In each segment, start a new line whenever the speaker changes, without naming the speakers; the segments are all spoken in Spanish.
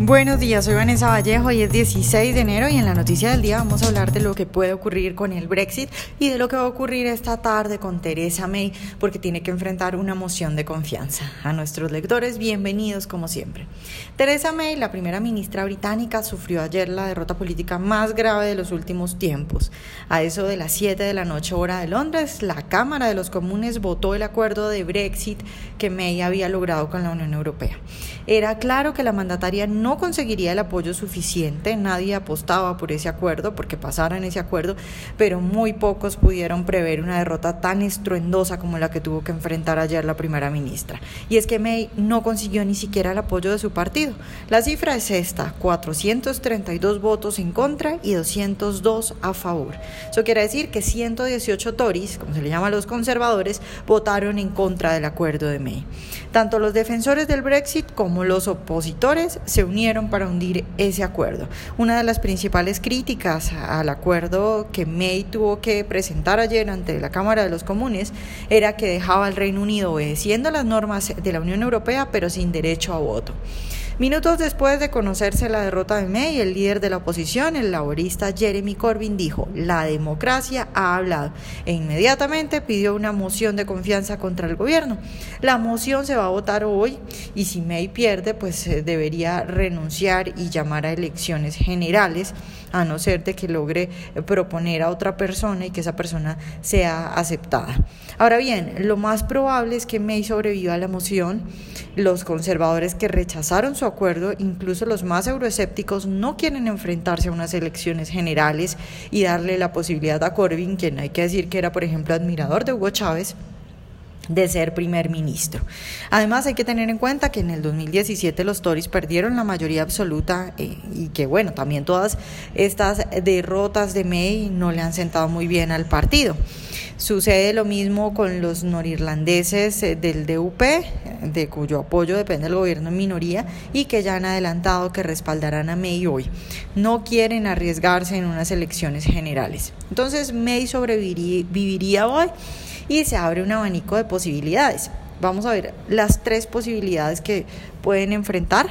Buenos días, soy Vanessa Vallejo y es 16 de enero y en la noticia del día vamos a hablar de lo que puede ocurrir con el Brexit y de lo que va a ocurrir esta tarde con Theresa May porque tiene que enfrentar una moción de confianza. A nuestros lectores, bienvenidos como siempre. Theresa May, la primera ministra británica, sufrió ayer la derrota política más grave de los últimos tiempos. A eso de las 7 de la noche hora de Londres, la Cámara de los Comunes votó el acuerdo de Brexit que May había logrado con la Unión Europea. Era claro que la mandataria no no conseguiría el apoyo suficiente, nadie apostaba por ese acuerdo, porque pasaran ese acuerdo, pero muy pocos pudieron prever una derrota tan estruendosa como la que tuvo que enfrentar ayer la primera ministra. Y es que May no consiguió ni siquiera el apoyo de su partido. La cifra es esta, 432 votos en contra y 202 a favor. Eso quiere decir que 118 Tories, como se le llama a los conservadores, votaron en contra del acuerdo de May. Tanto los defensores del Brexit como los opositores se unieron para hundir ese acuerdo. Una de las principales críticas al acuerdo que May tuvo que presentar ayer ante la Cámara de los Comunes era que dejaba al Reino Unido obedeciendo las normas de la Unión Europea pero sin derecho a voto. Minutos después de conocerse la derrota de May, el líder de la oposición, el laborista Jeremy Corbyn, dijo, la democracia ha hablado e inmediatamente pidió una moción de confianza contra el gobierno. La moción se va a votar hoy y si May pierde, pues eh, debería renunciar y llamar a elecciones generales, a no ser de que logre proponer a otra persona y que esa persona sea aceptada. Ahora bien, lo más probable es que May sobreviva a la moción. Los conservadores que rechazaron su acuerdo, incluso los más euroescépticos, no quieren enfrentarse a unas elecciones generales y darle la posibilidad a Corbyn, quien hay que decir que era, por ejemplo, admirador de Hugo Chávez, de ser primer ministro. Además, hay que tener en cuenta que en el 2017 los Tories perdieron la mayoría absoluta eh, y que, bueno, también todas estas derrotas de May no le han sentado muy bien al partido. Sucede lo mismo con los norirlandeses eh, del DUP, de cuyo apoyo depende el gobierno en minoría y que ya han adelantado que respaldarán a May hoy. No quieren arriesgarse en unas elecciones generales. Entonces, May sobreviviría hoy y se abre un abanico de posibilidades. Vamos a ver las tres posibilidades que pueden enfrentar.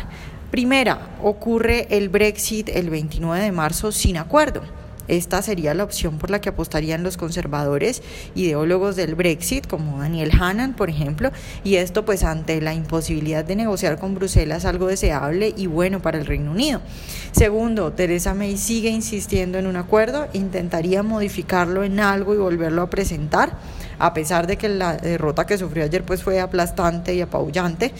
Primera, ocurre el Brexit el 29 de marzo sin acuerdo. Esta sería la opción por la que apostarían los conservadores ideólogos del Brexit, como Daniel Hannan, por ejemplo, y esto pues ante la imposibilidad de negociar con Bruselas algo deseable y bueno para el Reino Unido. Segundo, Teresa May sigue insistiendo en un acuerdo, intentaría modificarlo en algo y volverlo a presentar, a pesar de que la derrota que sufrió ayer pues fue aplastante y apabullante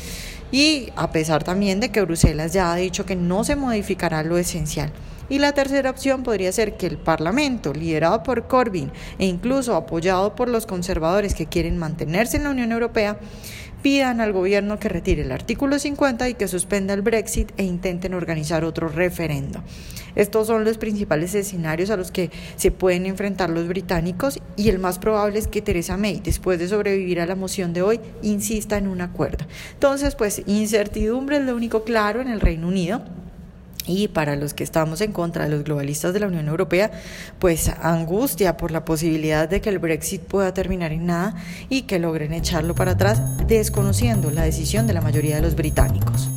y a pesar también de que Bruselas ya ha dicho que no se modificará lo esencial. Y la tercera opción podría ser que el Parlamento, liderado por Corbyn e incluso apoyado por los conservadores que quieren mantenerse en la Unión Europea, pidan al gobierno que retire el artículo 50 y que suspenda el Brexit e intenten organizar otro referendo. Estos son los principales escenarios a los que se pueden enfrentar los británicos y el más probable es que Theresa May, después de sobrevivir a la moción de hoy, insista en un acuerdo. Entonces, pues incertidumbre es lo único claro en el Reino Unido. Y para los que estamos en contra de los globalistas de la Unión Europea, pues angustia por la posibilidad de que el Brexit pueda terminar en nada y que logren echarlo para atrás, desconociendo la decisión de la mayoría de los británicos.